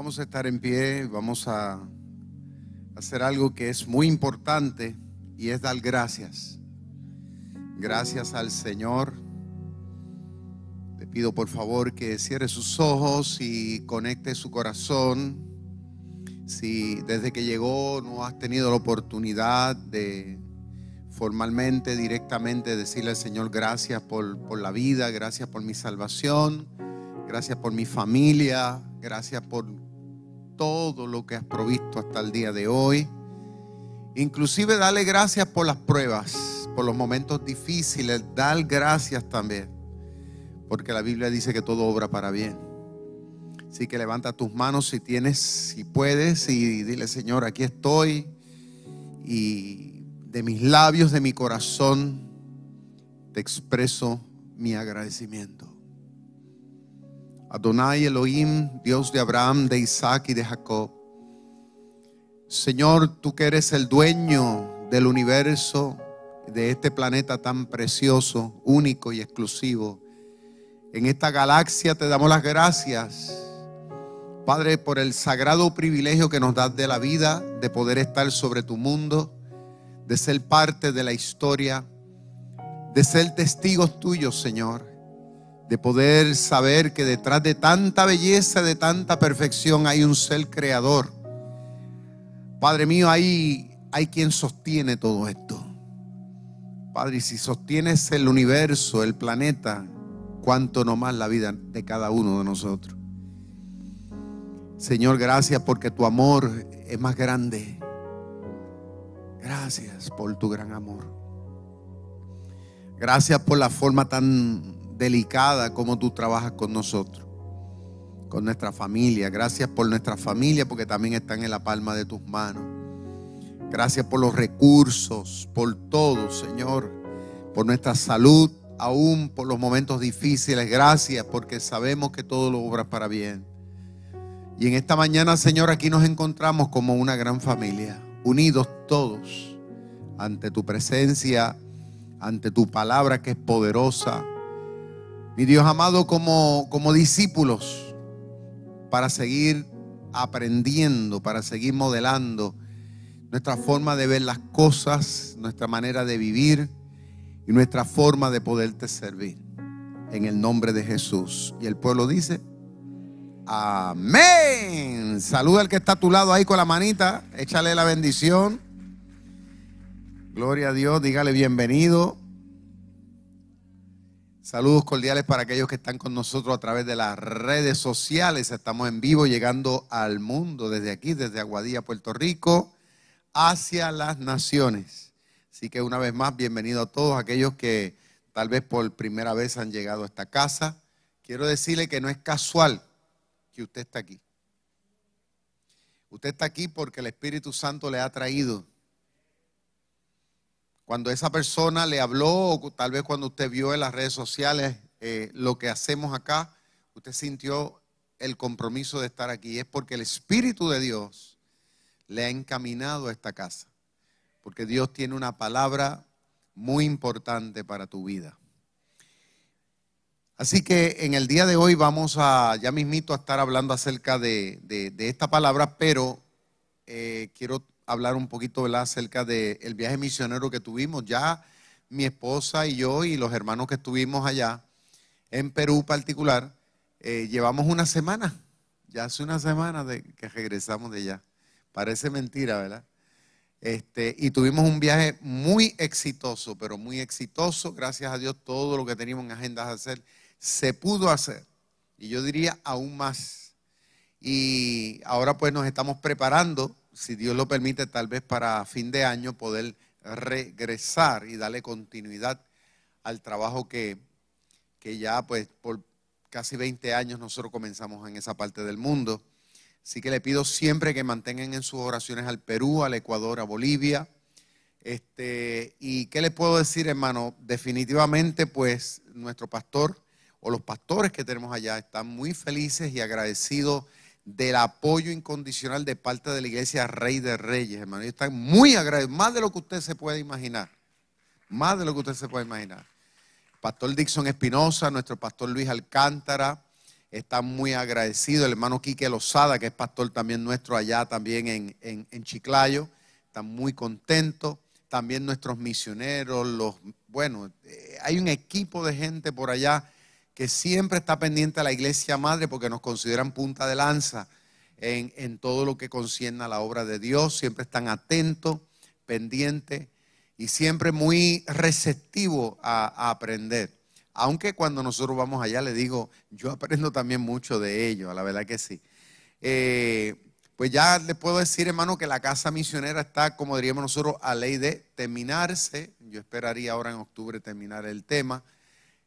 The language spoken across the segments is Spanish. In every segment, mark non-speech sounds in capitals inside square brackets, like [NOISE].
Vamos a estar en pie, vamos a hacer algo que es muy importante y es dar gracias. Gracias al Señor. Le pido por favor que cierre sus ojos y conecte su corazón. Si desde que llegó no has tenido la oportunidad de formalmente, directamente decirle al Señor gracias por, por la vida, gracias por mi salvación, gracias por mi familia, gracias por todo lo que has provisto hasta el día de hoy. Inclusive dale gracias por las pruebas, por los momentos difíciles, dar gracias también. Porque la Biblia dice que todo obra para bien. Así que levanta tus manos si tienes, si puedes, y dile, Señor, aquí estoy. Y de mis labios, de mi corazón, te expreso mi agradecimiento. Adonai Elohim, Dios de Abraham, de Isaac y de Jacob. Señor, tú que eres el dueño del universo, de este planeta tan precioso, único y exclusivo. En esta galaxia te damos las gracias, Padre, por el sagrado privilegio que nos das de la vida, de poder estar sobre tu mundo, de ser parte de la historia, de ser testigos tuyos, Señor de poder saber que detrás de tanta belleza, de tanta perfección, hay un ser creador. Padre mío, hay, hay quien sostiene todo esto. Padre, y si sostienes el universo, el planeta, cuánto no más la vida de cada uno de nosotros. Señor, gracias porque tu amor es más grande. Gracias por tu gran amor. Gracias por la forma tan delicada como tú trabajas con nosotros, con nuestra familia. Gracias por nuestra familia porque también están en la palma de tus manos. Gracias por los recursos, por todo, Señor, por nuestra salud, aún por los momentos difíciles. Gracias porque sabemos que todo lo obra para bien. Y en esta mañana, Señor, aquí nos encontramos como una gran familia, unidos todos ante tu presencia, ante tu palabra que es poderosa, mi Dios amado, como, como discípulos, para seguir aprendiendo, para seguir modelando nuestra forma de ver las cosas, nuestra manera de vivir y nuestra forma de poderte servir. En el nombre de Jesús. Y el pueblo dice, amén. Saluda al que está a tu lado ahí con la manita, échale la bendición. Gloria a Dios, dígale bienvenido. Saludos cordiales para aquellos que están con nosotros a través de las redes sociales. Estamos en vivo llegando al mundo desde aquí, desde Aguadilla, Puerto Rico, hacia las naciones. Así que una vez más, bienvenido a todos aquellos que tal vez por primera vez han llegado a esta casa. Quiero decirle que no es casual que usted está aquí. Usted está aquí porque el Espíritu Santo le ha traído cuando esa persona le habló, o tal vez cuando usted vio en las redes sociales eh, lo que hacemos acá, usted sintió el compromiso de estar aquí. Es porque el Espíritu de Dios le ha encaminado a esta casa. Porque Dios tiene una palabra muy importante para tu vida. Así que en el día de hoy vamos a, ya mismito, a estar hablando acerca de, esta palabra, pero eh, quiero hablar un poquito acerca del viaje misionero que tuvimos. Ya mi esposa y yo y los hermanos que estuvimos allá, en Perú particular, eh, llevamos una semana. Ya hace una semana de que regresamos de allá. Parece mentira, ¿verdad? Este, y tuvimos un viaje muy exitoso, pero muy exitoso. Gracias a Dios, todo lo que teníamos en agendas de hacer se pudo hacer. Y yo diría aún más. Y ahora pues nos estamos preparando si Dios lo permite, tal vez para fin de año poder regresar y darle continuidad al trabajo que, que ya pues por casi 20 años nosotros comenzamos en esa parte del mundo. Así que le pido siempre que mantengan en sus oraciones al Perú, al Ecuador, a Bolivia. Este, y qué le puedo decir, hermano, definitivamente pues nuestro pastor o los pastores que tenemos allá están muy felices y agradecidos del apoyo incondicional de parte de la iglesia Rey de Reyes, hermano. están muy agradecidos, más de lo que usted se puede imaginar. Más de lo que usted se puede imaginar. Pastor Dixon Espinosa, nuestro pastor Luis Alcántara, está muy agradecido. El hermano Quique Lozada, que es pastor también nuestro allá, también en, en, Chiclayo, está muy contento. También nuestros misioneros, los, bueno, eh, hay un equipo de gente por allá que siempre está pendiente a la iglesia madre porque nos consideran punta de lanza en, todo lo que concierne a la obra de Dios. Siempre están atentos, pendientes y siempre muy receptivos a, aprender. Aunque cuando nosotros vamos allá, le digo, yo aprendo también mucho de ellos, la verdad que sí. Eh, pues ya les puedo decir, hermano, que la casa misionera está, como diríamos nosotros, a ley de terminarse. Yo esperaría ahora en octubre terminar el tema.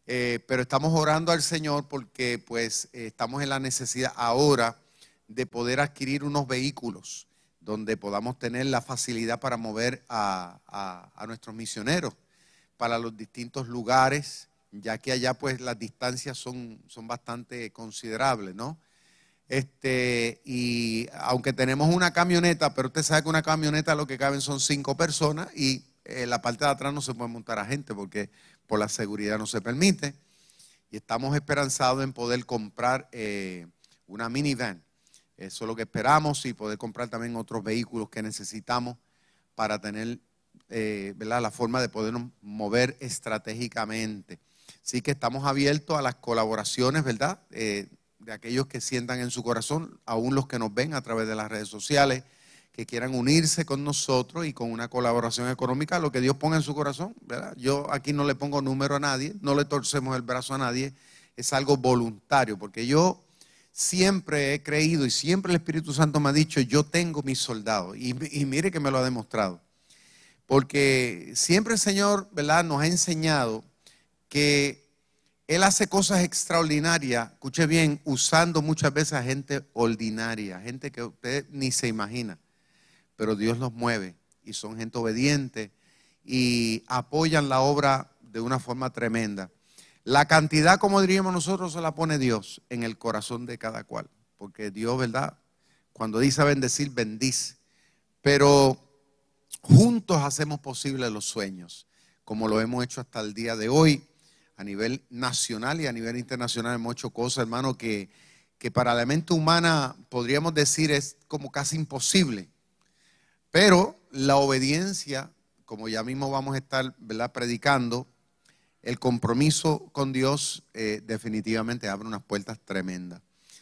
Eh, pero estamos orando al Señor porque pues eh, estamos en la necesidad ahora de poder adquirir unos vehículos donde podamos tener la facilidad para mover a, nuestros misioneros para los distintos lugares, ya que allá pues las distancias son, son bastante considerables, ¿no? Este, y aunque tenemos una camioneta, pero usted sabe que una camioneta lo que caben son cinco personas y en la parte de atrás no se puede montar a gente porque por la seguridad no se permite. Y estamos esperanzados en poder comprar eh, una minivan. Eso es lo que esperamos y poder comprar también otros vehículos que necesitamos para tener eh, la forma de podernos mover estratégicamente. Así que estamos abiertos a las colaboraciones, ¿verdad? Eh, de aquellos que sientan en su corazón, aún los que nos ven a través de las redes sociales que quieran unirse con nosotros y con una colaboración económica, lo que Dios ponga en su corazón. ¿verdad? Yo aquí no le pongo número a nadie, no le torcemos el brazo a nadie, es algo voluntario, porque yo siempre he creído y siempre el Espíritu Santo me ha dicho, yo tengo mis soldados, y, mire que me lo ha demostrado, porque siempre el Señor ¿verdad? nos ha enseñado que Él hace cosas extraordinarias, escuche bien, usando muchas veces a gente ordinaria, gente que usted ni se imagina pero Dios los mueve y son gente obediente y apoyan la obra de una forma tremenda. La cantidad, como diríamos nosotros, se la pone Dios en el corazón de cada cual, porque Dios, ¿verdad? Cuando dice bendecir, bendice. Pero juntos hacemos posible los sueños, como lo hemos hecho hasta el día de hoy, a nivel nacional y a nivel internacional hemos hecho cosas, hermano, que, que para la mente humana podríamos decir es como casi imposible. Pero la obediencia, como ya mismo vamos a estar predicando, el compromiso con Dios eh, definitivamente abre unas puertas tremendas.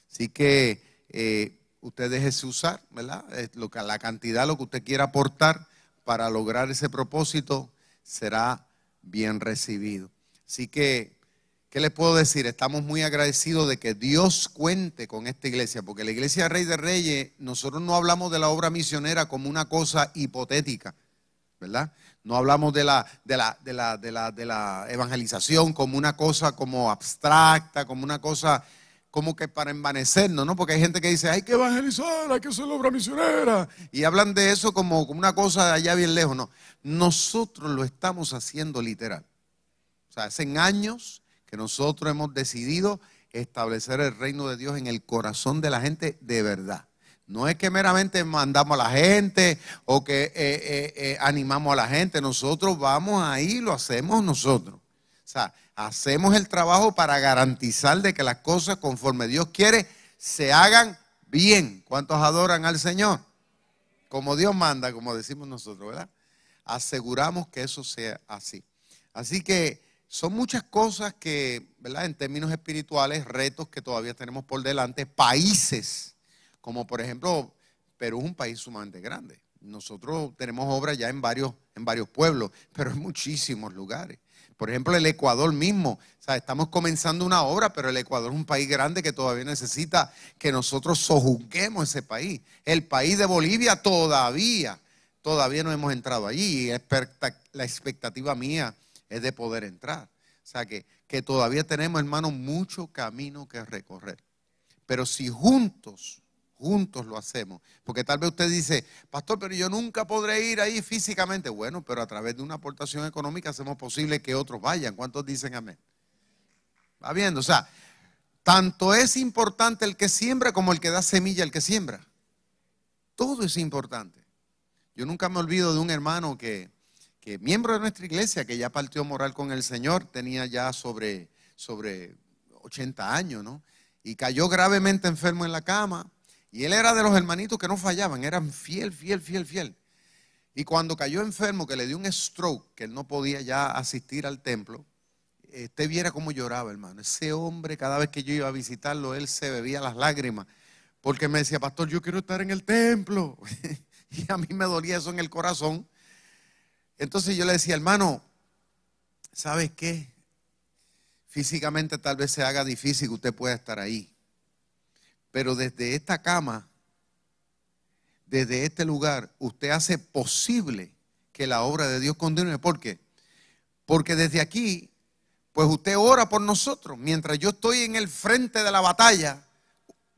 Así que eh, usted déjese usar, ¿verdad? La cantidad, lo que usted quiera aportar para lograr ese propósito será bien recibido. Así que ¿Qué les puedo decir? Estamos muy agradecidos de que Dios cuente con esta iglesia, porque la iglesia Rey de Reyes, nosotros no hablamos de la obra misionera como una cosa hipotética, ¿verdad? No hablamos de la, evangelización como una cosa como abstracta, como una cosa como que para envanecernos, ¿no? Porque hay gente que dice, hay que evangelizar, hay que hacer la obra misionera. Y hablan de eso como, como una cosa allá bien lejos. No, nosotros lo estamos haciendo literal. O sea, hacen años que nosotros hemos decidido establecer el reino de Dios en el corazón de la gente de verdad. No es que meramente mandamos a la gente o que eh, eh, eh, animamos a la gente. Nosotros vamos ahí, lo hacemos nosotros. O sea, hacemos el trabajo para garantizar de que las cosas conforme Dios quiere se hagan bien. ¿Cuántos adoran al Señor? Como Dios manda, como decimos nosotros, ¿verdad? Aseguramos que eso sea así. Así que son muchas cosas que, ¿verdad? En términos espirituales, retos que todavía tenemos por delante, países, como por ejemplo, Perú es un país sumamente grande. Nosotros tenemos obras ya en varios, en varios pueblos, pero en muchísimos lugares. Por ejemplo, el Ecuador mismo. O sea, estamos comenzando una obra, pero el Ecuador es un país grande que todavía necesita que nosotros sojuzguemos ese país. El país de Bolivia todavía todavía no hemos entrado allí la expectativa mía es de poder entrar. O sea que, que todavía tenemos, hermano, mucho camino que recorrer. Pero si juntos, juntos lo hacemos, porque tal vez usted dice, pastor, pero yo nunca podré ir ahí físicamente. Bueno, pero a través de una aportación económica hacemos posible que otros vayan. ¿Cuántos dicen amén? Va viendo, o sea, tanto es importante el que siembra como el que da semilla el que siembra. Todo es importante. Yo nunca me olvido de un hermano que, que miembro de nuestra iglesia, que ya partió moral con el Señor, tenía ya sobre, sobre 80 años, ¿no? Y cayó gravemente enfermo en la cama. Y él era de los hermanitos que no fallaban, eran fiel, fiel, fiel, fiel. Y cuando cayó enfermo, que le dio un stroke, que él no podía ya asistir al templo, usted viera cómo lloraba, hermano. Ese hombre, cada vez que yo iba a visitarlo, él se bebía las lágrimas. Porque me decía, pastor, yo quiero estar en el templo. [LAUGHS] y a mí me dolía eso en el corazón. Entonces yo le decía, hermano, ¿sabes qué? Físicamente tal vez se haga difícil que usted pueda estar ahí. Pero desde esta cama, desde este lugar, usted hace posible que la obra de Dios continúe. ¿Por qué? Porque desde aquí pues usted ora por nosotros. Mientras yo estoy en el frente de la batalla,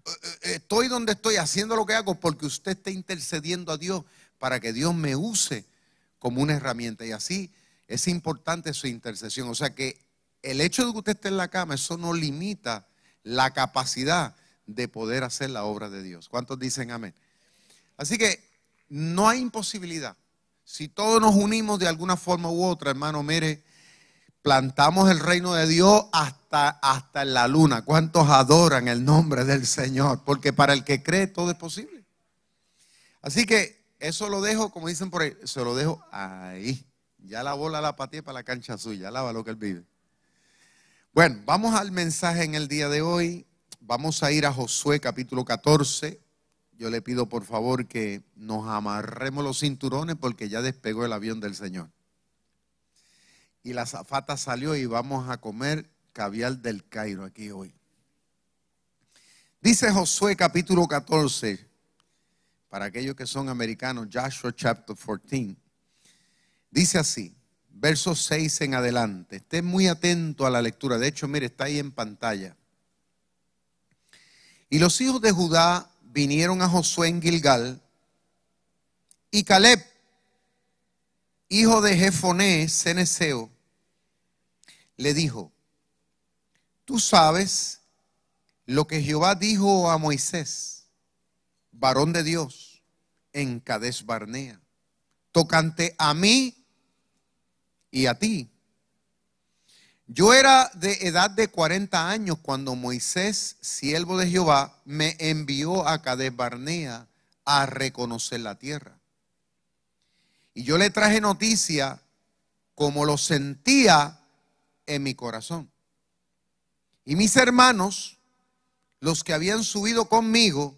eh, eh, estoy donde estoy haciendo lo que hago porque usted está intercediendo a Dios para que Dios me use como una herramienta. Y así es importante su intercesión. O sea que el hecho de que usted esté en la cama, eso no limita la capacidad de poder hacer la obra de Dios. ¿Cuántos dicen amén? Así que no hay imposibilidad. Si todos nos unimos de alguna forma u otra, hermano, mire, plantamos el reino de Dios hasta, hasta en la luna. ¿Cuántos adoran el nombre del Señor? Porque para el que cree todo es posible. Así que eso lo dejo, como dicen por ahí, se lo dejo ahí. Ya la bola la pateé para la cancha suya, lava lo que él vive. Bueno, vamos al mensaje en el día de hoy. Vamos a ir a Josué capítulo 14. Yo le pido por favor que nos amarremos los cinturones porque ya despegó el avión del Señor y la zafata salió y vamos a comer caviar del Cairo aquí hoy. Dice Josué capítulo 14, para aquellos que son americanos, Joshua chapter 14. Dice así, verso 6 en adelante. Esté muy atento a la lectura. De hecho, mire, está ahí en pantalla. Y los hijos de Judá vinieron a Josué en Gilgal y Caleb, hijo de Jefoné, Ceneseo, le dijo, tú sabes lo que Jehová dijo a Moisés, varón de Dios, en Cades Barnea, tocante a mí y a ti. Yo era de edad de 40 años cuando Moisés, siervo de Jehová, me envió a Cades Barnea a reconocer la tierra. Y yo le traje noticia como lo sentía en mi corazón. Y mis hermanos, los que habían subido conmigo,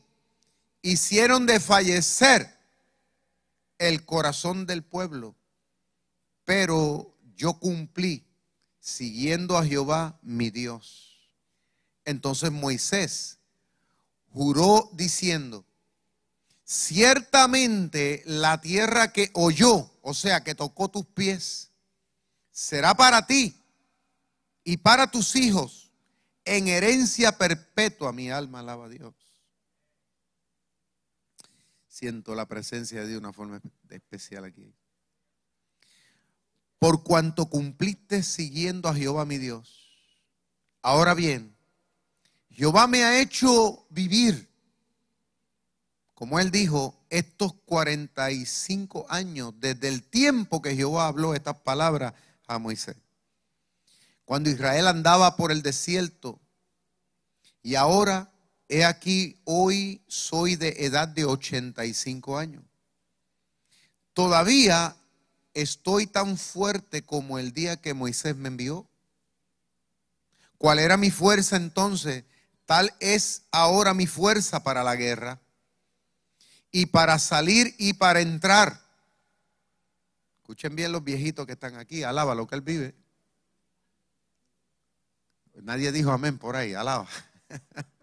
hicieron de fallecer el corazón del pueblo. Pero yo cumplí siguiendo a Jehová mi Dios. Entonces Moisés juró diciendo, ciertamente la tierra que oyó, o sea, que tocó tus pies, será para ti y para tus hijos en herencia perpetua. Mi alma alaba a Dios. Siento la presencia de Dios de una forma especial aquí. Por cuanto cumpliste siguiendo a Jehová mi Dios. Ahora bien, Jehová me ha hecho vivir, como él dijo, estos 45 años desde el tiempo que Jehová habló estas palabras a Moisés cuando Israel andaba por el desierto. Y ahora, he aquí, hoy soy de edad de 85 años. Todavía estoy tan fuerte como el día que Moisés me envió. ¿Cuál era mi fuerza entonces? Tal es ahora mi fuerza para la guerra y para salir y para entrar. Escuchen bien los viejitos que están aquí, alaba lo que él vive. Nadie dijo amén por ahí, alaba. [LAUGHS]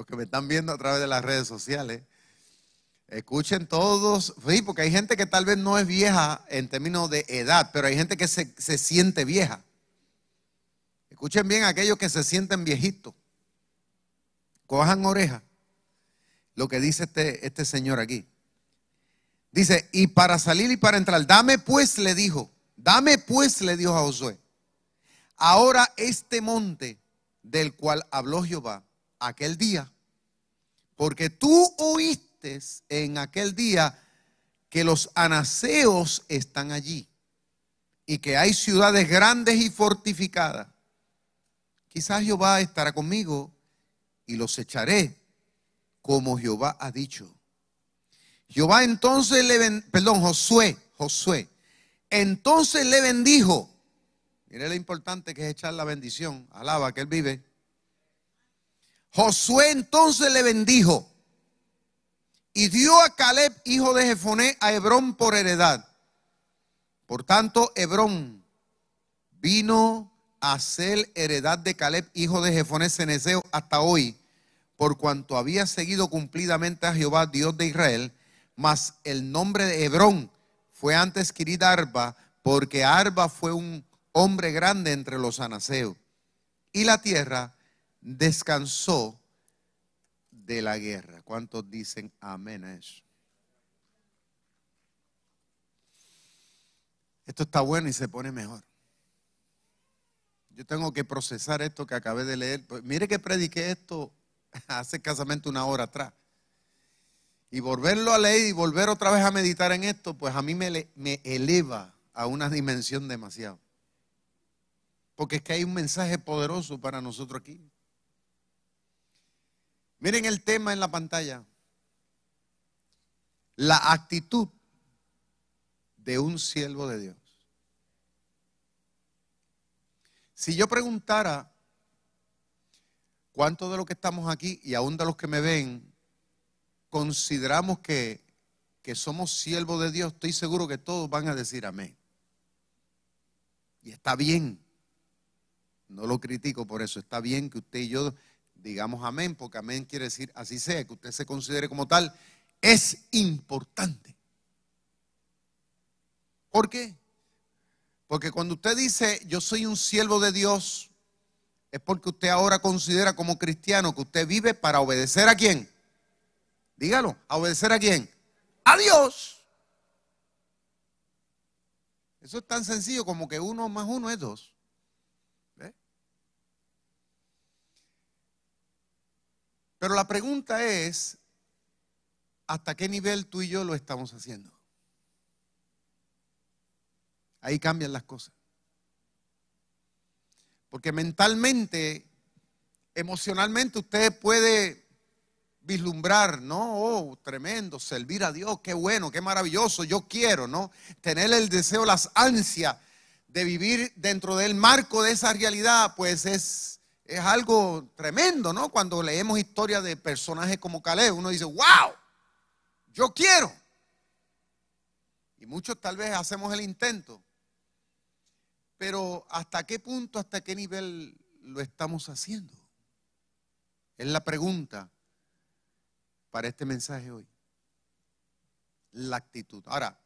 Los que me están viendo a través de las redes sociales. Escuchen todos, sí, porque hay gente que tal vez no es vieja en términos de edad, pero hay gente que se, se siente vieja. Escuchen bien aquellos que se sienten viejitos. Cojan oreja lo que dice este, este señor aquí. Dice, y para salir y para entrar, dame pues, le dijo, dame pues, le dijo a Josué, ahora este monte del cual habló Jehová aquel día, porque tú oíste en aquel día que los anaseos están allí y que hay ciudades grandes y fortificadas. Quizás Jehová estará conmigo y los echaré como Jehová ha dicho. Jehová entonces le perdón, Josué, Josué, entonces le bendijo. Mire lo importante que es echar la bendición. Alaba que él vive. Josué entonces le bendijo y dio a Caleb, hijo de Jefoné, a Hebrón por heredad. Por tanto, Hebrón vino a ser heredad de Caleb, hijo de Jefoné Ceneseo, hasta hoy, por cuanto había seguido cumplidamente a Jehová, Dios de Israel. Mas el nombre de Hebrón fue antes Kirit Arba, porque Arba fue un hombre grande entre los anaseos. Y la tierra descansó de la guerra. ¿Cuántos dicen amén a eso? Esto está bueno y se pone mejor. Yo tengo que procesar esto que acabé de leer. Pues, mire que prediqué esto [LAUGHS] hace escasamente una hora atrás. Y volverlo a leer y volver otra vez a meditar en esto, pues a mí me, me eleva a una dimensión demasiado. Porque es que hay un mensaje poderoso para nosotros aquí. Miren el tema en la pantalla. La actitud de un siervo de Dios. Si yo preguntara cuántos de los que estamos aquí y aún de los que me ven consideramos que, que somos siervos de Dios, estoy seguro que todos van a decir amén. Y está bien. No lo critico por eso. Está bien que usted y yo digamos amén, porque amén quiere decir así sea, que usted se considere como tal, es importante. ¿Por qué? Porque cuando usted dice yo soy un siervo de Dios, es porque usted ahora considera como cristiano que usted vive para obedecer a quién. Dígalo, ¿a obedecer a quién? A Dios. Eso es tan sencillo como que uno más uno es dos. Pero la pregunta es, ¿hasta qué nivel tú y yo lo estamos haciendo? Ahí cambian las cosas. Porque mentalmente, emocionalmente usted puede vislumbrar, ¿no? Oh, tremendo, servir a Dios, qué bueno, qué maravilloso, yo quiero, ¿no? Tener el deseo, las ansias de vivir dentro del marco de esa realidad, pues es es algo tremendo, ¿no? Cuando leemos historias de personajes como Caleb, uno dice, wow, yo quiero. Y muchos tal vez hacemos el intento. Pero ¿hasta qué punto, hasta qué nivel lo estamos haciendo? Es la pregunta para este mensaje hoy. La actitud. Ahora,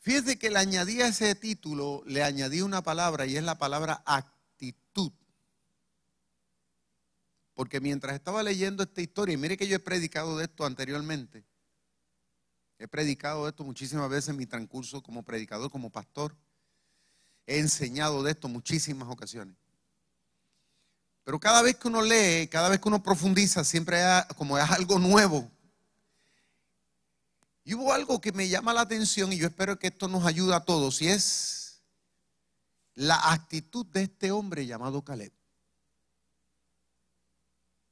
fíjese que le añadí a ese título, le añadí una palabra y es la palabra actitud. Porque mientras estaba leyendo esta historia, y mire que yo he predicado de esto anteriormente, he predicado de esto muchísimas veces en mi transcurso como predicador, como pastor, he enseñado de esto muchísimas ocasiones. Pero cada vez que uno lee, cada vez que uno profundiza, siempre como es algo nuevo. Y hubo algo que me llama la atención y yo espero que esto nos ayude a todos, y es la actitud de este hombre llamado Caleb.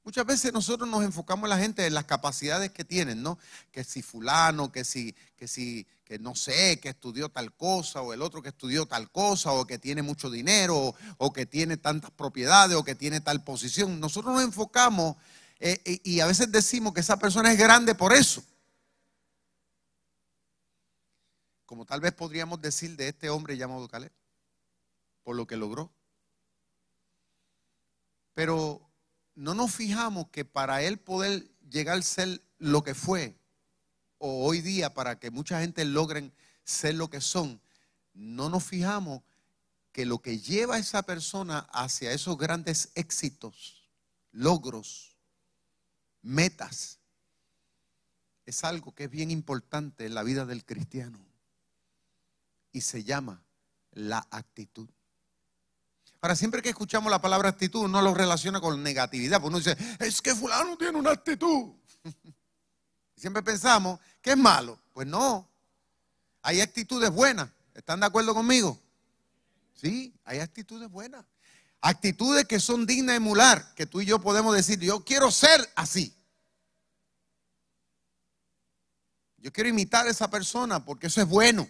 Muchas veces nosotros nos enfocamos en la gente en las capacidades que tienen, ¿no? Que si fulano, que si, que si, que no sé, que estudió tal cosa, o el otro que estudió tal cosa, o que tiene mucho dinero, o, que tiene tantas propiedades, o que tiene tal posición. Nosotros nos enfocamos eh, y, a veces decimos que esa persona es grande por eso. Como tal vez podríamos decir de este hombre llamado Caleb, por lo que logró. Pero no nos fijamos que para él poder llegar a ser lo que fue, o hoy día para que mucha gente logren ser lo que son, no nos fijamos que lo que lleva a esa persona hacia esos grandes éxitos, logros, metas, es algo que es bien importante en la vida del cristiano y se llama la actitud. Ahora, siempre que escuchamos la palabra actitud, uno lo relaciona con negatividad, porque uno dice, es que fulano tiene una actitud. [LAUGHS] Siempre pensamos que es malo. Pues no, hay actitudes buenas. ¿Están de acuerdo conmigo? Sí, hay actitudes buenas. Actitudes que son dignas de emular, que tú y yo podemos decir, yo quiero ser así. Yo quiero imitar a esa persona porque eso es bueno.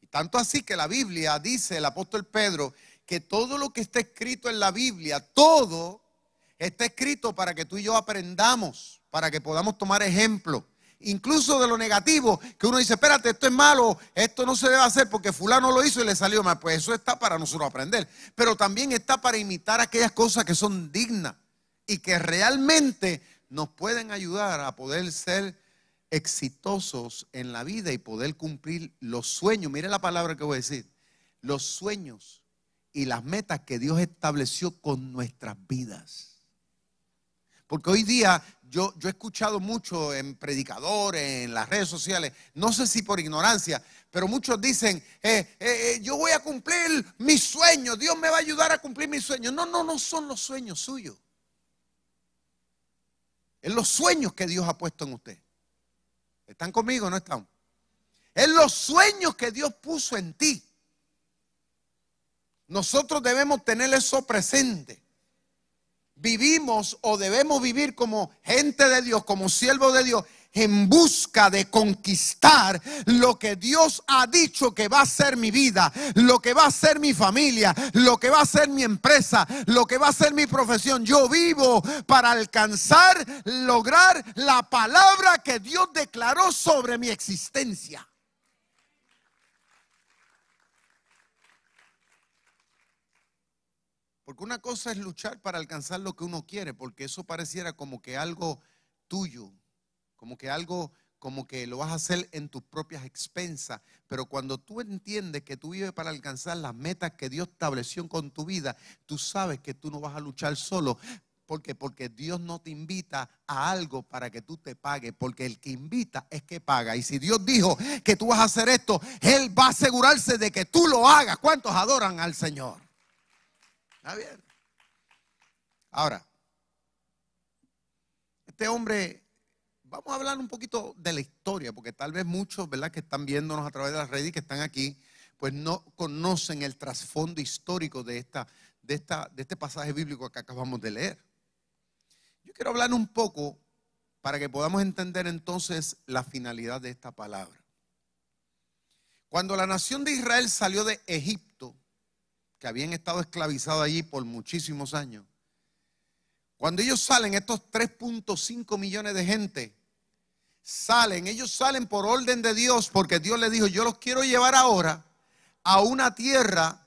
Y tanto así que la Biblia dice el apóstol Pedro que todo lo que está escrito en la Biblia, todo está escrito para que tú y yo aprendamos, para que podamos tomar ejemplo. Incluso de lo negativo, que uno dice, espérate, esto es malo, esto no se debe hacer porque fulano lo hizo y le salió mal. Pues eso está para nosotros aprender. Pero también está para imitar aquellas cosas que son dignas y que realmente nos pueden ayudar a poder ser exitosos en la vida y poder cumplir los sueños. Mire la palabra que voy a decir. Los sueños y las metas que Dios estableció con nuestras vidas. Porque hoy día yo, he escuchado mucho en predicadores, en las redes sociales, no sé si por ignorancia, pero muchos dicen, eh, eh, eh, yo voy a cumplir mis sueños, Dios me va a ayudar a cumplir mis sueños. No, no, no son los sueños suyos. Es los sueños que Dios ha puesto en usted. ¿Están conmigo o no están? Es los sueños que Dios puso en ti. Nosotros debemos tener eso presente. Vivimos o debemos vivir como gente de Dios, como siervo de Dios, en busca de conquistar lo que Dios ha dicho que va a ser mi vida, lo que va a ser mi familia, lo que va a ser mi empresa, lo que va a ser mi profesión. Yo vivo para alcanzar, lograr la palabra que Dios declaró sobre mi existencia. Porque una cosa es luchar para alcanzar lo que uno quiere, porque eso pareciera como que algo tuyo, como que algo, como que lo vas a hacer en tus propias expensas. Pero cuando tú entiendes que tú vives para alcanzar las metas que Dios estableció con tu vida, tú sabes que tú no vas a luchar solo. ¿Por qué? Porque Dios no te invita a algo para que tú te pagues, porque el que invita es que paga. Y si Dios dijo que tú vas a hacer esto, Él va a asegurarse de que tú lo hagas. ¿Cuántos adoran al Señor? ¿Está bien? Ahora, este hombre vamos a hablar un poquito de la historia, porque tal vez muchos, ¿verdad?, que están viéndonos a través de las redes y que están aquí, pues no conocen el trasfondo histórico de, esta, de, esta, de este pasaje bíblico que acabamos de leer. Yo quiero hablar un poco para que podamos entender entonces la finalidad de esta palabra. Cuando la nación de Israel salió de Egipto, que habían estado esclavizados allí por muchísimos años, cuando ellos salen, estos 3.5 millones de gente, salen, ellos salen por orden de Dios, porque Dios les dijo, yo los quiero llevar ahora a una tierra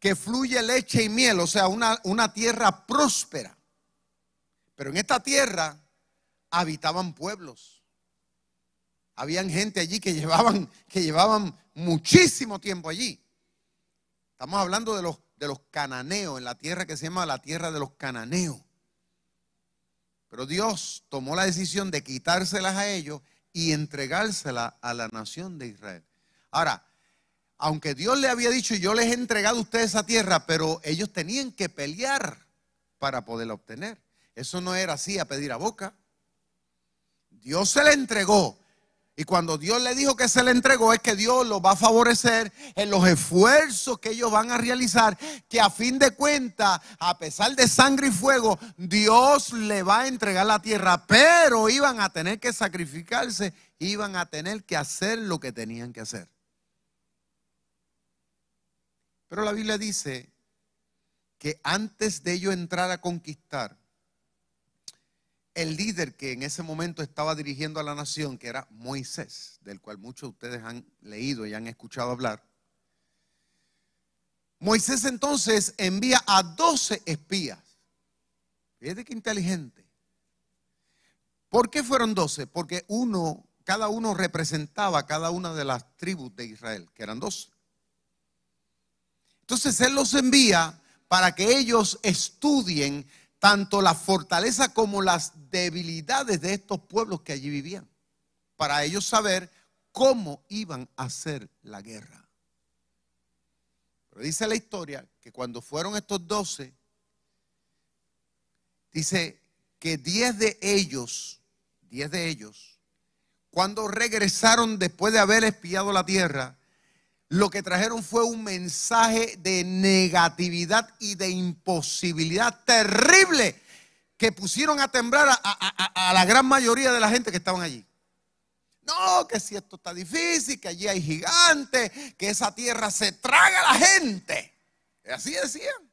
que fluye leche y miel, o sea, una, una tierra próspera. Pero en esta tierra habitaban pueblos. Habían gente allí que llevaban, que llevaban muchísimo tiempo allí. Estamos hablando de los, de los cananeos, en la tierra que se llama la tierra de los cananeos. Pero Dios tomó la decisión de quitárselas a ellos y entregárselas a la nación de Israel. Ahora, aunque Dios le había dicho, yo les he entregado a ustedes esa tierra, pero ellos tenían que pelear para poderla obtener. Eso no era así a pedir a boca. Dios se la entregó, y cuando Dios le dijo que se le entregó, es que Dios los va a favorecer en los esfuerzos que ellos van a realizar, que a fin de cuentas, a pesar de sangre y fuego, Dios le va a entregar la tierra, pero iban a tener que sacrificarse, iban a tener que hacer lo que tenían que hacer. Pero la Biblia dice que antes de ellos entrar a conquistar, el líder que en ese momento estaba dirigiendo a la nación, que era Moisés, del cual muchos de ustedes han leído y han escuchado hablar. Moisés entonces envía a 12 espías. Fíjate qué inteligente. ¿Por qué fueron 12? Porque uno cada uno representaba cada una de las tribus de Israel, que eran dos. Entonces Él los envía para que ellos estudien tanto la fortaleza como las debilidades de estos pueblos que allí vivían, para ellos saber cómo iban a hacer la guerra. Pero dice la historia que cuando fueron estos doce, dice que diez de ellos, diez de ellos, cuando regresaron después de haber espiado la tierra, lo que trajeron fue un mensaje de negatividad y de imposibilidad terrible que pusieron a temblar a, la gran mayoría de la gente que estaban allí. No, que si esto está difícil, que allí hay gigantes, que esa tierra se traga a la gente. Así decían.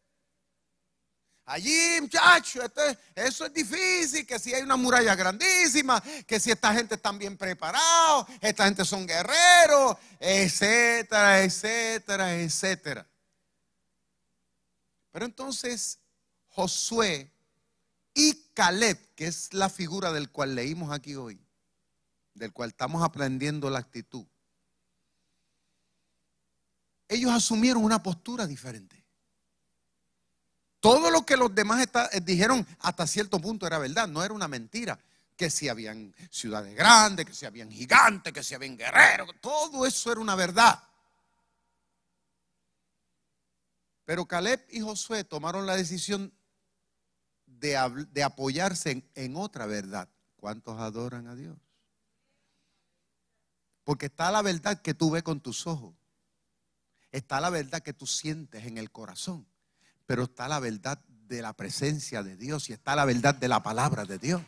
Allí, muchachos, eso es difícil, que si hay una muralla grandísima, que si esta gente está bien preparados, esta gente son guerreros, etcétera, etcétera, etcétera. Pero entonces Josué y Caleb, que es la figura del cual leímos aquí hoy, del cual estamos aprendiendo la actitud, ellos asumieron una postura diferente. Todo lo que los demás eh, dijeron hasta cierto punto era verdad, no era una mentira. Que si habían ciudades grandes, que si habían gigantes, que si habían guerreros, todo eso era una verdad. Pero Caleb y Josué tomaron la decisión de, apoyarse en otra verdad. ¿Cuántos adoran a Dios? Porque está la verdad que tú ves con tus ojos. Está la verdad que tú sientes en el corazón pero está la verdad de la presencia de Dios y está la verdad de la palabra de Dios.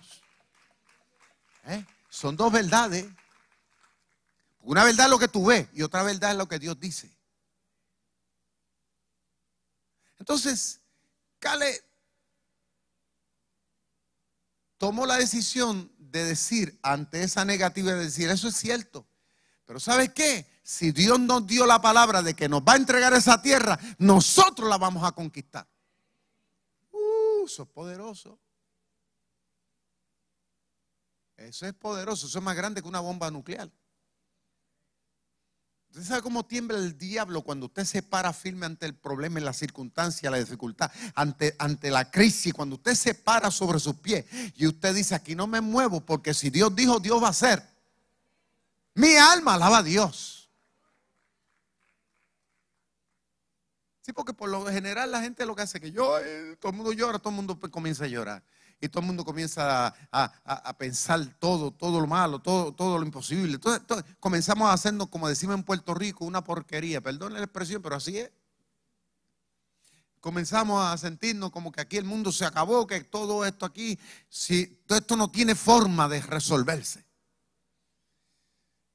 ¿Eh? Son dos verdades. Una verdad es lo que tú ves y otra verdad es lo que Dios dice. Entonces, Cale tomó la decisión de decir ante esa negatividad, de decir, eso es cierto. Pero ¿sabes qué? Si Dios nos dio la palabra de que nos va a entregar esa tierra, nosotros la vamos a conquistar. Uh, eso es poderoso. Eso es poderoso, eso es más grande que una bomba nuclear. ¿Usted sabe cómo tiembla el diablo cuando usted se para firme ante el problema, la circunstancia, la dificultad, ante, ante la crisis? Cuando usted se para sobre sus pies y usted dice, aquí no me muevo porque si Dios dijo, Dios va a hacer. Mi alma alaba a Dios. Sí, porque por lo general la gente lo que hace es que yo, eh, todo el mundo llora, todo el mundo comienza a llorar. Y todo el mundo comienza a, pensar todo, todo lo malo, todo, todo lo imposible. comenzamos a hacernos, como decimos en Puerto Rico, una porquería. Perdón la expresión, pero así es. Comenzamos a sentirnos como que aquí el mundo se acabó, que todo esto aquí, si todo esto no tiene forma de resolverse.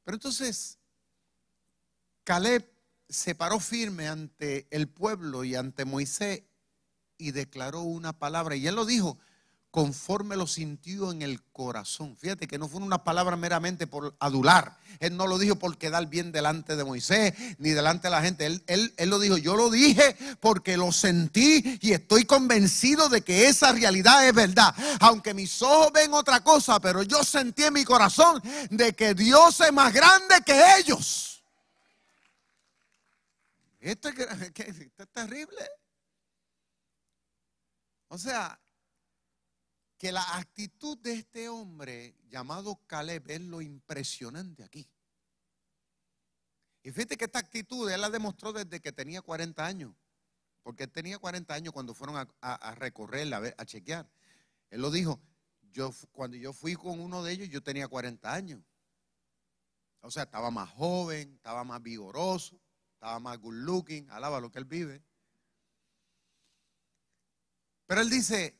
Pero entonces, Caleb se paró firme ante el pueblo y ante Moisés y declaró una palabra. Y él lo dijo conforme lo sintió en el corazón. Fíjate que no fue una palabra meramente por adular. Él no lo dijo por quedar bien delante de Moisés ni delante de la gente. Él, él, él, lo dijo, yo lo dije porque lo sentí y estoy convencido de que esa realidad es verdad. Aunque mis ojos ven otra cosa, pero yo sentí en mi corazón de que Dios es más grande que ellos. [LAUGHS] Esto es, terrible. O sea, que la actitud de este hombre llamado Caleb es lo impresionante aquí. Y fíjate que esta actitud él la demostró desde que tenía 40 años. Porque él tenía 40 años cuando fueron a, a, recorrer, a, a chequear. Él lo dijo, yo, cuando yo fui con uno de ellos, yo tenía 40 años. O sea, estaba más joven, estaba más vigoroso estaba más good looking, alaba lo que él vive. Pero él dice,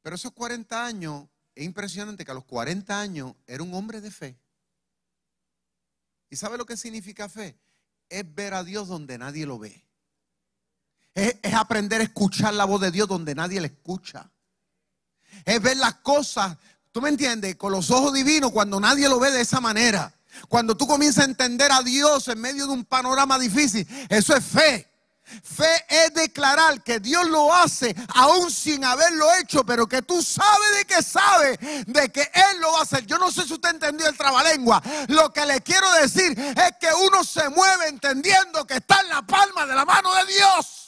pero esos 40 años, es impresionante que a los 40 años era un hombre de fe. ¿Y sabe lo que significa fe? Es ver a Dios donde nadie lo ve. Es, aprender a escuchar la voz de Dios donde nadie le escucha. Es ver las cosas, tú me entiendes, con los ojos divinos cuando nadie lo ve de esa manera. Cuando tú comienzas a entender a Dios en medio de un panorama difícil, eso es fe. Fe es declarar que Dios lo hace aún sin haberlo hecho, pero que tú sabes de que sabe de que Él lo va a hacer. Yo no sé si usted entendió el trabalengua. Lo que le quiero decir es que uno se mueve entendiendo que está en la palma de la mano de Dios.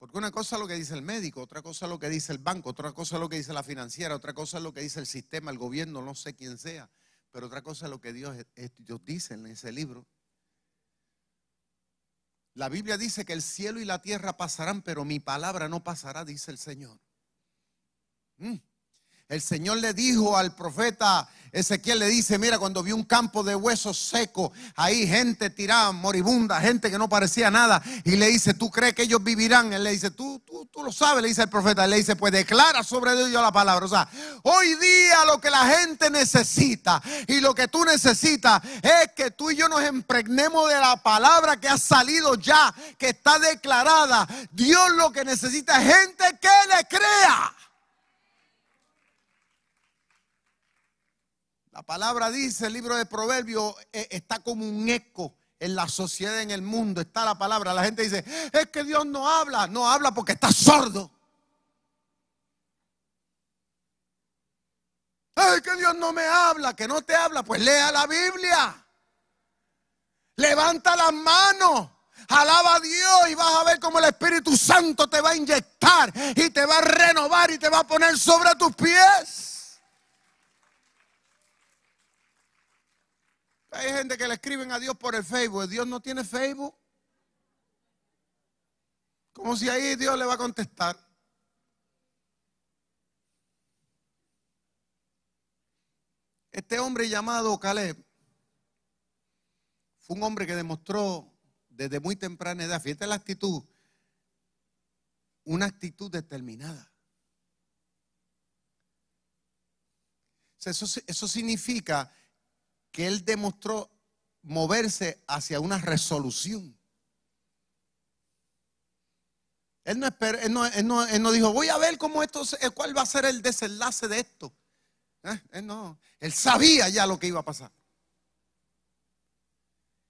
Porque una cosa es lo que dice el médico, otra cosa es lo que dice el banco, otra cosa es lo que dice la financiera, otra cosa es lo que dice el sistema, el gobierno, no sé quién sea, pero otra cosa es lo que Dios, Dios dice en ese libro. La Biblia dice que el cielo y la tierra pasarán, pero mi palabra no pasará, dice el Señor. Mm. El Señor le dijo al profeta Ezequiel, le dice, mira, cuando vi un campo de huesos secos, ahí gente tirada, moribunda, gente que no parecía nada, y le dice, ¿tú crees que ellos vivirán? Él le dice, tú, tú, tú lo sabes, le dice el profeta, él le dice, pues declara sobre Dios la palabra. O sea, hoy día lo que la gente necesita y lo que tú necesitas es que tú y yo nos impregnemos de la palabra que ha salido ya, que está declarada. Dios lo que necesita es gente que le crea. Palabra dice, el libro de Proverbios eh, está como un eco en la sociedad, en el mundo. Está la palabra. La gente dice, es que Dios no habla. No habla porque está sordo. Es que Dios no me habla, que no te habla. Pues lea la Biblia. Levanta las manos. Alaba a Dios y vas a ver cómo el Espíritu Santo te va a inyectar y te va a renovar y te va a poner sobre tus pies. Hay gente que le escriben a Dios por el Facebook. Dios no tiene Facebook. Como si ahí Dios le va a contestar. Este hombre llamado Caleb fue un hombre que demostró desde muy temprana edad, fíjate la actitud, una actitud determinada. Eso, eso significa que él demostró moverse hacia una resolución. Él no, no, dijo, voy a ver cómo esto, cuál va a ser el desenlace de esto. ¿Eh? Él no, él sabía ya lo que iba a pasar.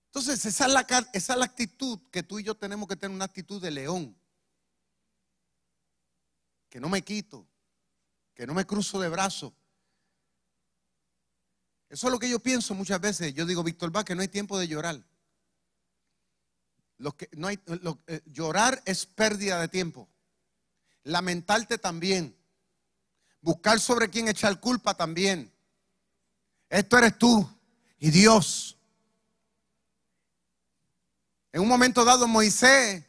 Entonces, esa es, la, esa es la actitud que tú y yo tenemos que tener, una actitud de león. Que no me quito, que no me cruzo de brazos, eso es lo que yo pienso muchas veces. Yo digo, Víctor que no hay tiempo de llorar. Lo que, no hay, eh, llorar es pérdida de tiempo. Lamentarte también. Buscar sobre quién echar culpa también. Esto eres tú y Dios. En un momento dado Moisés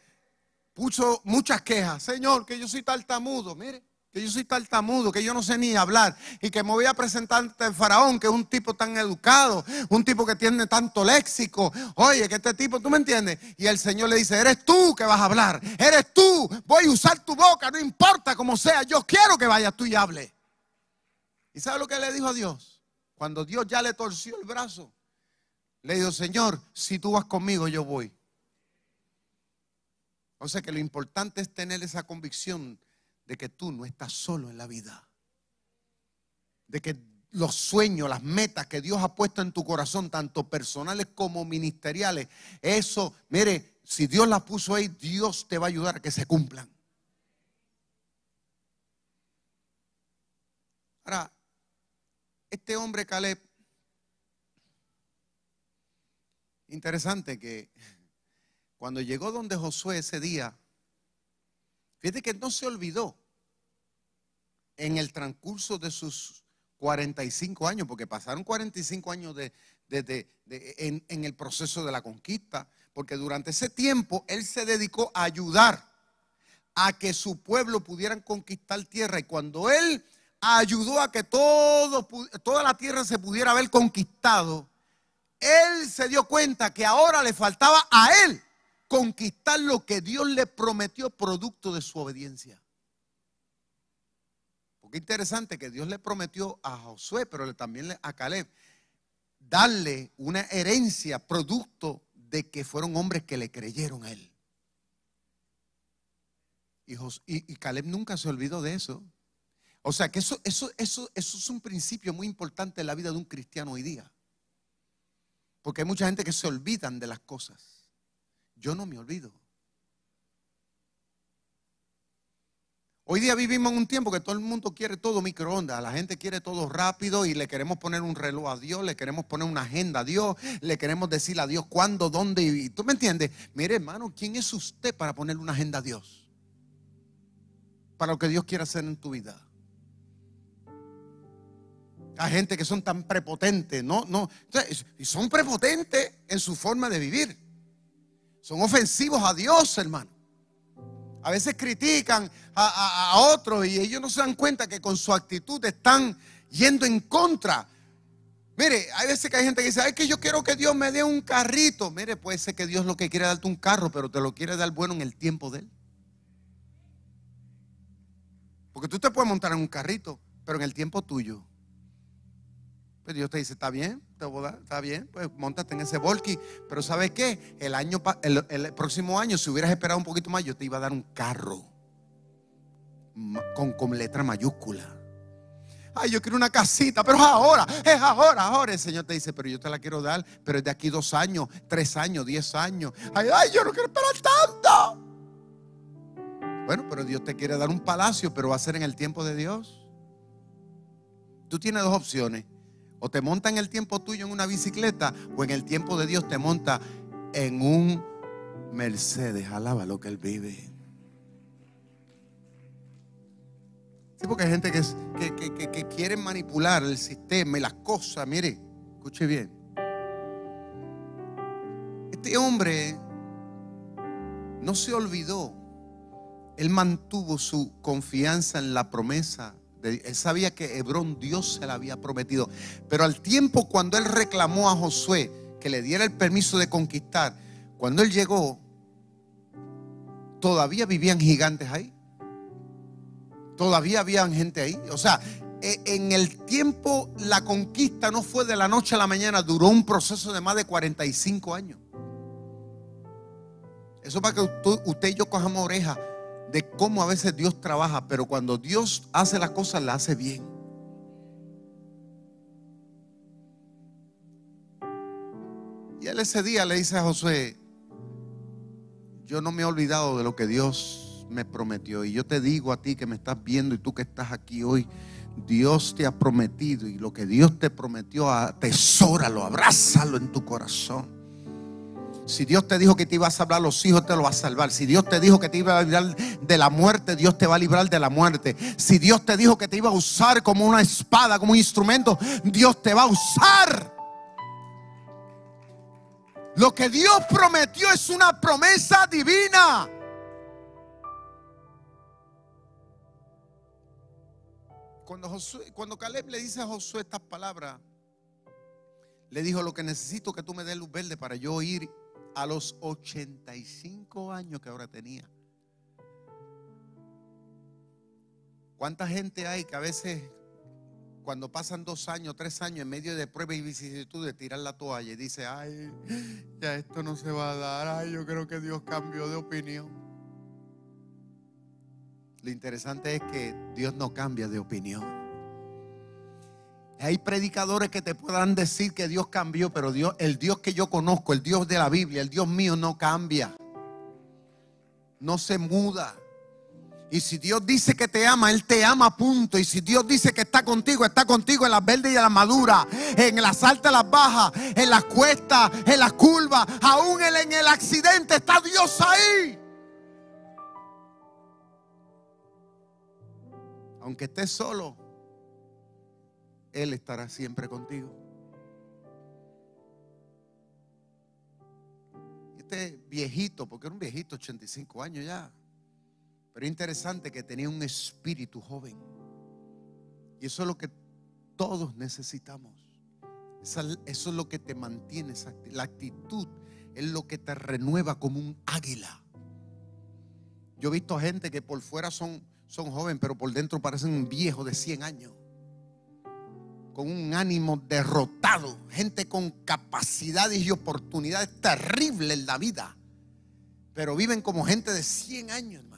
puso muchas quejas. Señor, que yo soy tartamudo. Mire, que yo soy tartamudo, que yo no sé ni hablar y que me voy a presentar ante el faraón, que es un tipo tan educado, un tipo que tiene tanto léxico. Oye, que este tipo, ¿tú me entiendes? Y el Señor le dice, eres tú que vas a hablar, eres tú, voy a usar tu boca, no importa cómo sea, yo quiero que vayas tú y hable. ¿Y sabe lo que le dijo a Dios? Cuando Dios ya le torció el brazo, le dijo, Señor, si tú vas conmigo, yo voy. O sea que lo importante es tener esa convicción de que tú no estás solo en la vida. De que los sueños, las metas que Dios ha puesto en tu corazón, tanto personales como ministeriales, eso, mire, si Dios las puso ahí, Dios te va a ayudar a que se cumplan. Ahora, este hombre Caleb, interesante que cuando llegó donde Josué ese día, fíjate que no se olvidó en el transcurso de sus 45 años, porque pasaron 45 años de, en, en el proceso de la conquista, porque durante ese tiempo él se dedicó a ayudar a que su pueblo pudieran conquistar tierra. Y cuando él ayudó a que todo, toda la tierra se pudiera haber conquistado, él se dio cuenta que ahora le faltaba a él conquistar lo que Dios le prometió producto de su obediencia. Qué interesante que Dios le prometió a Josué, pero también a Caleb, darle una herencia producto de que fueron hombres que le creyeron a él. Y, y, Caleb nunca se olvidó de eso. O sea que eso, eso, es un principio muy importante en la vida de un cristiano hoy día. Porque hay mucha gente que se olvidan de las cosas. Yo no me olvido. Hoy día vivimos en un tiempo que todo el mundo quiere todo microondas, la gente quiere todo rápido y le queremos poner un reloj a Dios, le queremos poner una agenda a Dios, le queremos decir a Dios cuándo, dónde y tú me entiendes. Mire, hermano, ¿quién es usted para ponerle una agenda a Dios? Para lo que Dios quiere hacer en tu vida. Hay gente que son tan prepotentes, no, no, y son prepotentes en su forma de vivir. Son ofensivos a Dios, hermano. A veces critican a, otros y ellos no se dan cuenta que con su actitud están yendo en contra. Mire, hay veces que hay gente que dice, ay, que yo quiero que Dios me dé un carrito. Mire, puede ser que Dios lo que quiere darte un carro, pero te lo quiere dar bueno en el tiempo de Él. Porque tú te puedes montar en un carrito, pero en el tiempo tuyo. Pues Dios te dice, está bien, te voy a dar, está bien, pues montate en ese volky. Pero ¿sabes qué? El, año, el, próximo año, si hubieras esperado un poquito más, yo te iba a dar un carro con, con letra mayúscula. Ay, yo quiero una casita, pero es ahora, es ahora, ahora. El Señor te dice, pero yo te la quiero dar, pero es de aquí dos años, tres años, diez años. Ay, ay, yo no quiero esperar tanto. Bueno, pero Dios te quiere dar un palacio, pero va a ser en el tiempo de Dios. Tú tienes dos opciones. O te monta en el tiempo tuyo en una bicicleta o en el tiempo de Dios te monta en un Mercedes. Alaba lo que Él vive. Sí, porque hay gente que, que, que quiere manipular el sistema y las cosas. Mire, escuche bien. Este hombre no se olvidó. Él mantuvo su confianza en la promesa él sabía que Hebrón Dios se la había prometido. Pero al tiempo cuando él reclamó a Josué que le diera el permiso de conquistar, cuando él llegó, todavía vivían gigantes ahí. Todavía habían gente ahí. O sea, e, en el tiempo la conquista no fue de la noche a la mañana, duró un proceso de más de 45 años. Eso para que usted, y yo cojamos oreja de cómo a veces Dios trabaja, pero cuando Dios hace las cosas, las hace bien. Y él ese día le dice a Josué, yo no me he olvidado de lo que Dios me prometió. Y yo te digo a ti que me estás viendo y tú que estás aquí hoy, Dios te ha prometido y lo que Dios te prometió, atesóralo, abrázalo en tu corazón. Si Dios te dijo que te iba a salvar los hijos, te lo va a salvar. Si Dios te dijo que te iba a librar de la muerte, Dios te va a librar de la muerte. Si Dios te dijo que te iba a usar como una espada, como un instrumento, Dios te va a usar. Lo que Dios prometió es una promesa divina. Cuando, cuando Caleb le dice a Josué estas palabras, le dijo, lo que necesito que tú me des luz verde para yo ir a los 85 años que ahora tenía. ¿Cuánta gente hay que a veces cuando pasan dos años, tres años en medio de pruebas y vicisitudes tiran la toalla y dice, ay, ya esto no se va a dar, ay, yo creo que Dios cambió de opinión. Lo interesante es que Dios no cambia de opinión. Hay predicadores que te puedan decir que Dios cambió, pero Dios, el Dios que yo conozco, el Dios de la Biblia, el Dios mío no cambia. No se muda. Y si Dios dice que te ama, Él te ama, punto. Y si Dios dice que está contigo, está contigo en las verdes y en las maduras, en las altas y las bajas, en las cuestas, en las curvas, aún en el accidente está Dios ahí. Aunque estés solo, él estará siempre contigo. Este viejito, porque era un viejito, 85 años ya, pero interesante que tenía un espíritu joven. Y eso es lo que todos necesitamos. Eso es lo que te mantiene, la actitud es lo que te renueva como un águila. Yo he visto gente que por fuera son, son jóvenes, pero por dentro parecen un viejo de 100 años con un ánimo derrotado, gente con capacidades y oportunidades terribles en la vida, pero viven como gente de 100 años, hermano.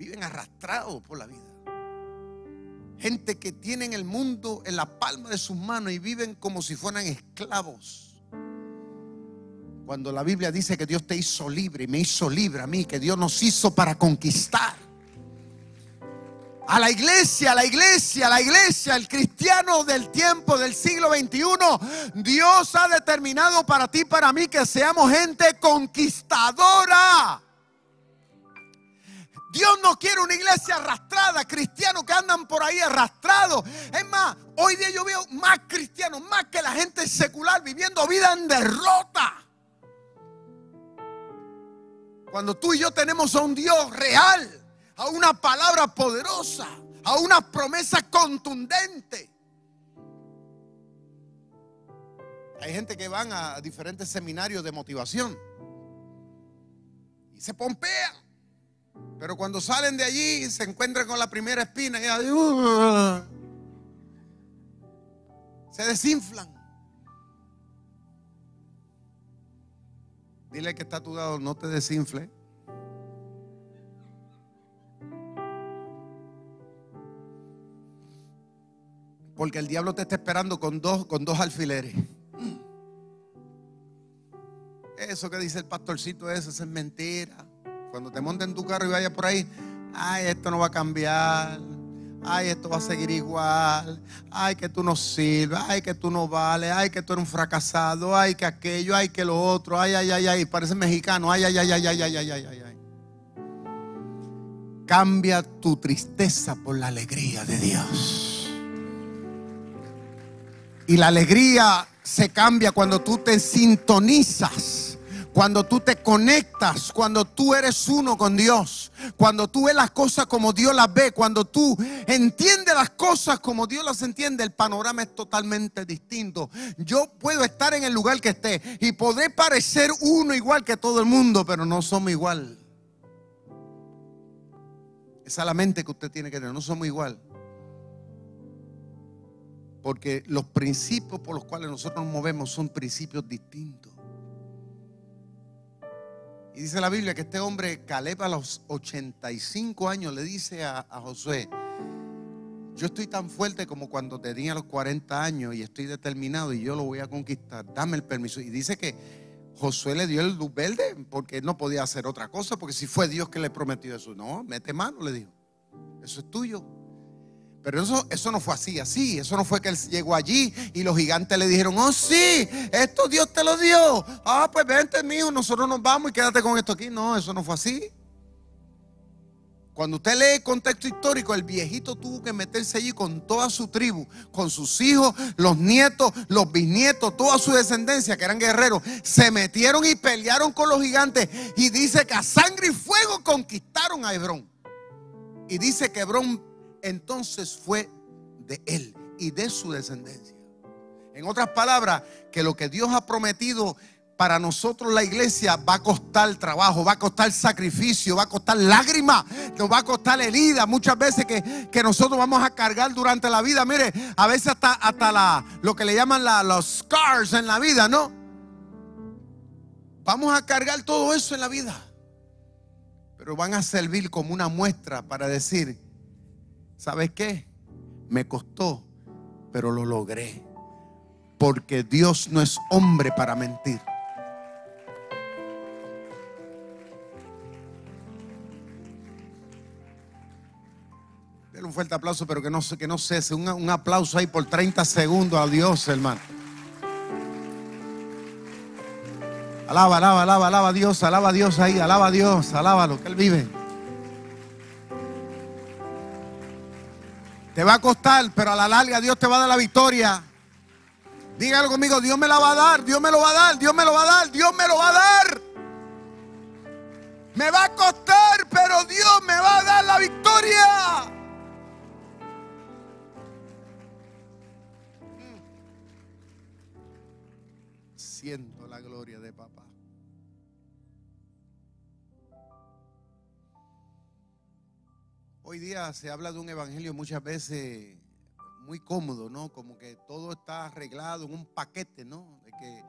viven arrastrados por la vida. Gente que tienen el mundo en la palma de sus manos y viven como si fueran esclavos. Cuando la Biblia dice que Dios te hizo libre y me hizo libre a mí, que Dios nos hizo para conquistar. A la iglesia, a la iglesia, a la iglesia, el cristiano del tiempo del siglo XXI, Dios ha determinado para ti, para mí, que seamos gente conquistadora. Dios no quiere una iglesia arrastrada, cristianos que andan por ahí arrastrados. Es más, hoy día yo veo más cristianos, más que la gente secular viviendo vida en derrota. Cuando tú y yo tenemos a un Dios real, a una palabra poderosa, a una promesa contundente. Hay gente que van a diferentes seminarios de motivación y se pompean. Pero cuando salen de allí se encuentran con la primera espina y uh, se desinflan. Dile que está a tu lado, no te desinfle. Porque el diablo te está esperando con dos, con dos alfileres. Eso que dice el pastorcito, eso, eso es mentira. Cuando te montes en tu carro y vayas por ahí, ay, esto no va a cambiar. Ay, esto va a seguir igual. Ay, que tú no sirves. Ay, que tú no vales. Ay, que tú eres un fracasado. Ay, que aquello. Ay, que lo otro. Ay, ay, ay, ay. Parece mexicano. Ay, ay, ay, ay, ay, ay, ay, ay, ay. Cambia tu tristeza por la alegría de Dios. Y la alegría se cambia cuando tú te sintonizas cuando tú te conectas, cuando tú eres uno con Dios, cuando tú ves las cosas como Dios las ve, cuando tú entiendes las cosas como Dios las entiende, el panorama es totalmente distinto. Yo puedo estar en el lugar que esté y poder parecer uno igual que todo el mundo, pero no somos igual. Esa es la mente que usted tiene que tener, no somos igual. Porque los principios por los cuales nosotros nos movemos son principios distintos. Y dice la Biblia que este hombre, Caleb, a los 85 años, le dice a, Josué: Yo estoy tan fuerte como cuando tenía los 40 años y estoy determinado y yo lo voy a conquistar. Dame el permiso. Y dice que Josué le dio el luz verde porque no podía hacer otra cosa, porque si fue Dios que le prometió eso, no, mete mano, le dijo. Eso es tuyo. Pero eso, eso no fue así, así. Eso no fue que él llegó allí y los gigantes le dijeron, oh sí, esto Dios te lo dio. Ah, pues vente, mijo, nosotros nos vamos y quédate con esto aquí. No, eso no fue así. Cuando usted lee el contexto histórico, el viejito tuvo que meterse allí con toda su tribu, con sus hijos, los nietos, los bisnietos, toda su descendencia, que eran guerreros. Se metieron y pelearon con los gigantes. Y dice que a sangre y fuego conquistaron a Hebrón. Y dice que Hebrón entonces fue de él y de su descendencia. En otras palabras, que lo que Dios ha prometido para nosotros la iglesia va a costar trabajo, va a costar sacrificio, va a costar lágrimas, nos va a costar herida. Muchas veces que, nosotros vamos a cargar durante la vida. Mire, a veces hasta, hasta la, lo que le llaman los scars en la vida, ¿no? Vamos a cargar todo eso en la vida. Pero van a servir como una muestra para decir, ¿Sabes qué? Me costó, pero lo logré. Porque Dios no es hombre para mentir. Denle un fuerte aplauso, pero que no, que no cese. Un, un aplauso ahí por 30 segundos a Dios, hermano. Alaba, alaba, alaba, alaba a Dios, alaba a Dios ahí, alaba a Dios, alábalo, que Él vive. Te va a costar, pero a la larga Dios te va a dar la victoria. Dígalo conmigo, Dios me la va a dar, Dios me lo va a dar, Dios me lo va a dar, Dios me lo va a dar. Me va a costar, pero Dios me va a dar la victoria. Siento la gloria de papá. Hoy día se habla de un evangelio muchas veces muy cómodo, ¿no? Como que todo está arreglado en un paquete, ¿no? De que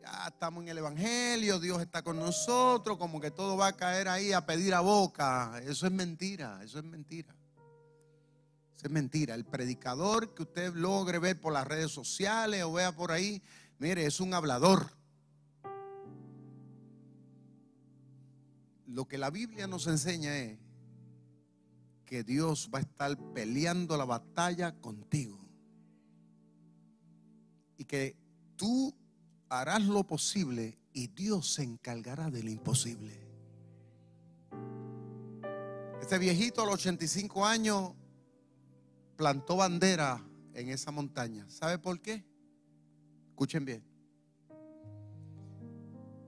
ya estamos en el Evangelio, Dios está con nosotros, como que todo va a caer ahí a pedir a boca. Eso es mentira, eso es mentira. Eso es mentira. El predicador que usted logre ver por las redes sociales o vea por ahí, mire, es un hablador. Lo que la Biblia nos enseña es que Dios va a estar peleando la batalla contigo. Y que tú harás lo posible y Dios se encargará de lo imposible. Este viejito a los 85 años plantó bandera en esa montaña. ¿Sabe por qué? Escuchen bien.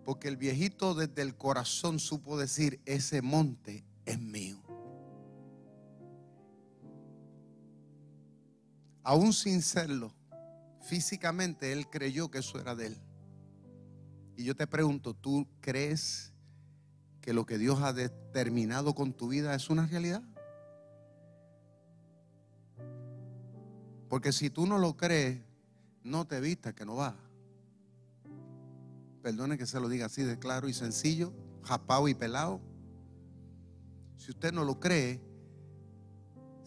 Porque el viejito desde el corazón supo decir, ese monte es mío. Aún sin serlo, físicamente él creyó que eso era de él. Y yo te pregunto, ¿tú crees que lo que Dios ha determinado con tu vida es una realidad? Porque si tú no lo crees, no te vistas que no va. Perdone que se lo diga así de claro y sencillo, japao y pelado. Si usted no lo cree,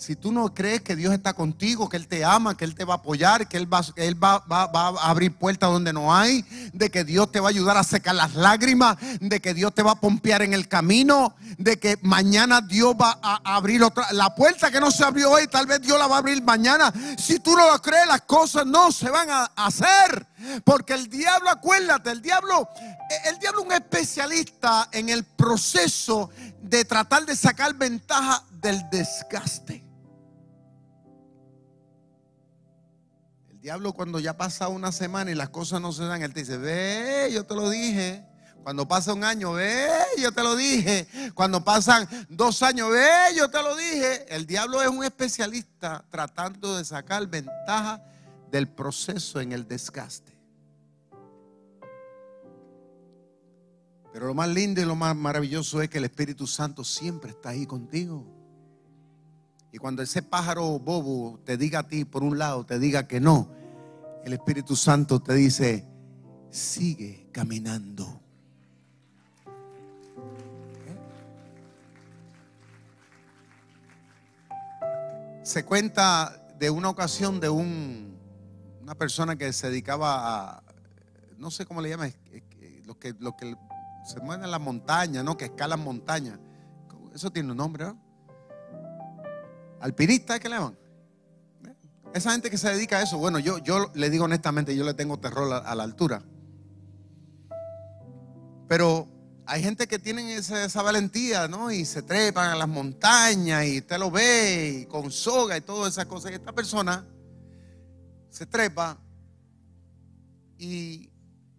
si tú no crees que Dios está contigo, que Él te ama, que Él te va a apoyar, que Él, va, él va, a abrir puertas donde no hay, de que Dios te va a ayudar a secar las lágrimas, de que Dios te va a pompear en el camino, de que mañana Dios va a abrir otra, la puerta que no se abrió hoy, tal vez Dios la va a abrir mañana. Si tú no lo crees, las cosas no se van a hacer. Porque el diablo, acuérdate, el diablo, el diablo es un especialista en el proceso de tratar de sacar ventaja del desgaste. Diablo cuando ya pasa una semana y las cosas no se dan, él te dice, ve, yo te lo dije. Cuando pasa un año, ve, yo te lo dije. Cuando pasan dos años, ve, yo te lo dije. El diablo es un especialista tratando de sacar ventaja del proceso en el desgaste. Pero lo más lindo y lo más maravilloso es que el Espíritu Santo siempre está ahí contigo. Y cuando ese pájaro bobo te diga a ti por un lado, te diga que no, el Espíritu Santo te dice, sigue caminando. Se cuenta de una ocasión de un, una persona que se dedicaba a, no sé cómo le llaman, los que, los que se mueven en la montaña, ¿no? Que escalan montañas. Eso tiene un nombre, ¿no? Alpinista, ¿qué le llaman? Esa gente que se dedica a eso, bueno, yo, yo le digo honestamente, yo le tengo terror a, la altura. Pero hay gente que tiene esa, valentía, ¿no? Y se trepan a las montañas y usted lo ve y con soga y todas esas cosas. Y esta persona se trepa y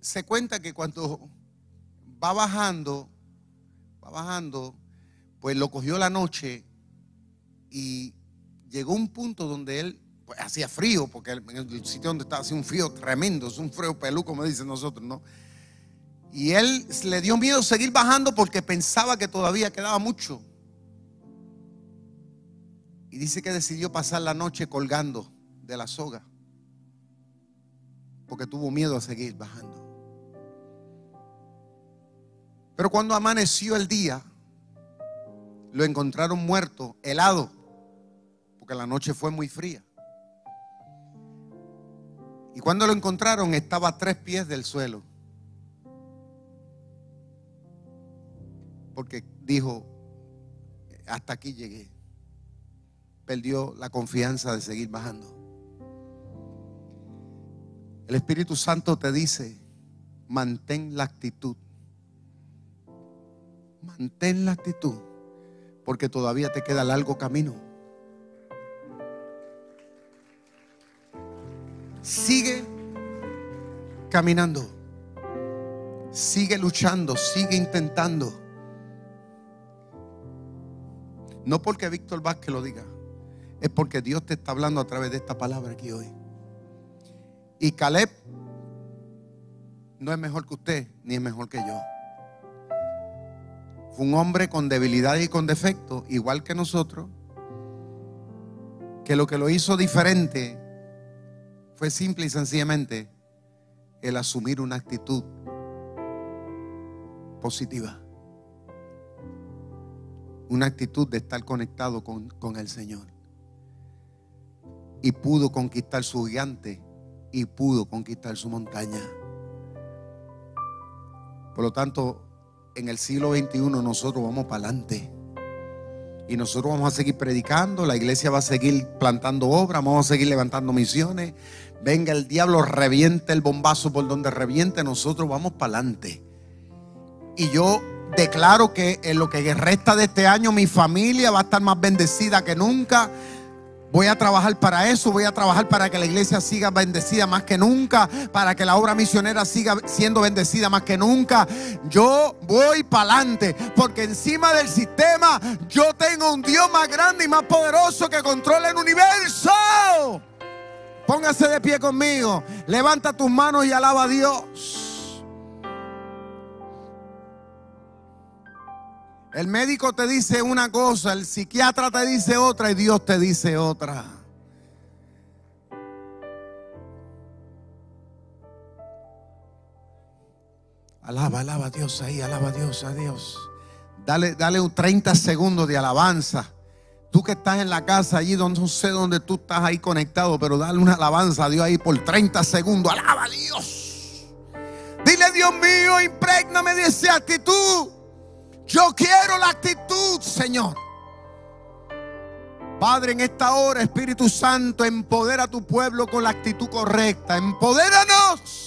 se cuenta que cuando va bajando, va bajando, pues lo cogió la noche y llegó un punto donde él pues, hacía frío, porque en el sitio donde estaba hacía un frío tremendo, es un frío pelú, como dicen nosotros, ¿no? Y él le dio miedo seguir bajando porque pensaba que todavía quedaba mucho. Y dice que decidió pasar la noche colgando de la soga, porque tuvo miedo a seguir bajando. Pero cuando amaneció el día, lo encontraron muerto, helado porque la noche fue muy fría. Y cuando lo encontraron estaba a tres pies del suelo. Porque dijo, hasta aquí llegué. Perdió la confianza de seguir bajando. El Espíritu Santo te dice, mantén la actitud. Mantén la actitud, porque todavía te queda largo camino. Sigue caminando. Sigue luchando, sigue intentando. No porque Víctor Vázquez lo diga, es porque Dios te está hablando a través de esta palabra aquí hoy. Y Caleb no es mejor que usted, ni es mejor que yo. Fue un hombre con debilidad y con defecto, igual que nosotros, que lo que lo hizo diferente fue simple y sencillamente el asumir una actitud positiva. Una actitud de estar conectado con, con el Señor. Y pudo conquistar su gigante y pudo conquistar su montaña. Por lo tanto, en el siglo XXI nosotros vamos para adelante. Y nosotros vamos a seguir predicando, la iglesia va a seguir plantando obras, vamos a seguir levantando misiones. Venga el diablo, reviente el bombazo por donde reviente, nosotros vamos para adelante. Y yo declaro que en lo que resta de este año mi familia va a estar más bendecida que nunca. Voy a trabajar para eso, voy a trabajar para que la iglesia siga bendecida más que nunca, para que la obra misionera siga siendo bendecida más que nunca. Yo voy para adelante, porque encima del sistema yo tengo un Dios más grande y más poderoso que controla el universo. Póngase de pie conmigo, levanta tus manos y alaba a Dios. El médico te dice una cosa, el psiquiatra te dice otra y Dios te dice otra. Alaba, alaba a Dios ahí, alaba a Dios, a Dios. Dale, dale un 30 segundos de alabanza. Tú que estás en la casa allí, donde no sé dónde tú estás ahí conectado, pero dale una alabanza a Dios ahí por 30 segundos. Alaba a Dios. Dile, Dios mío, impregname de esa actitud. Yo quiero la actitud, Señor. Padre, en esta hora, Espíritu Santo, empodera a tu pueblo con la actitud correcta. Empodéranos.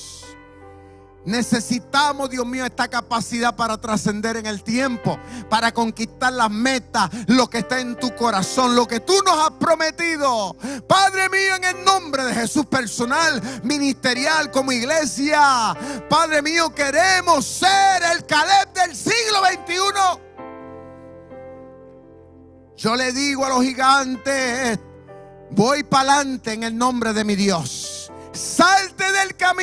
Necesitamos, Dios mío, esta capacidad para trascender en el tiempo, para conquistar las metas, lo que está en tu corazón, lo que tú nos has prometido. Padre mío, en el nombre de Jesús personal, ministerial, como iglesia. Padre mío, queremos ser el Caleb del siglo XXI. Yo le digo a los gigantes, voy para adelante en el nombre de mi Dios salte del camino,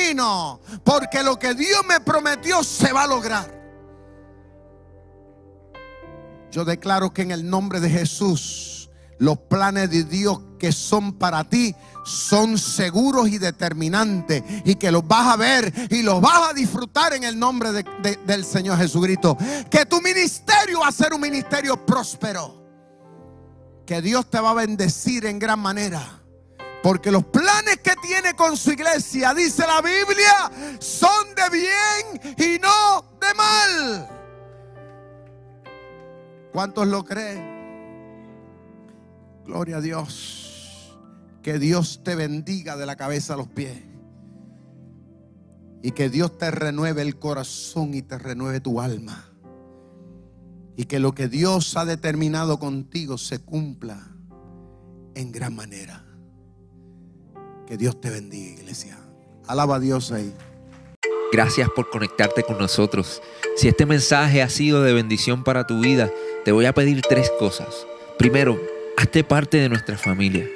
porque lo que Dios me prometió se va a lograr. Yo declaro que en el nombre de Jesús, los planes de Dios que son para ti son seguros y determinantes y que los vas a ver y los vas a disfrutar en el nombre del Señor Jesucristo. Que tu ministerio va a ser un ministerio próspero. Que Dios te va a bendecir en gran manera. Porque los planes que tiene con su iglesia, dice la Biblia, son de bien y no de mal. ¿Cuántos lo creen? Gloria a Dios. Que Dios te bendiga de la cabeza a los pies. Y que Dios te renueve el corazón y te renueve tu alma. Y que lo que Dios ha determinado contigo se cumpla en gran manera. Que Dios te bendiga, iglesia. Alaba a Dios ahí. Gracias por conectarte con nosotros. Si este mensaje ha sido de bendición para tu vida, te voy a pedir tres cosas. Primero, Hazte parte de nuestra familia.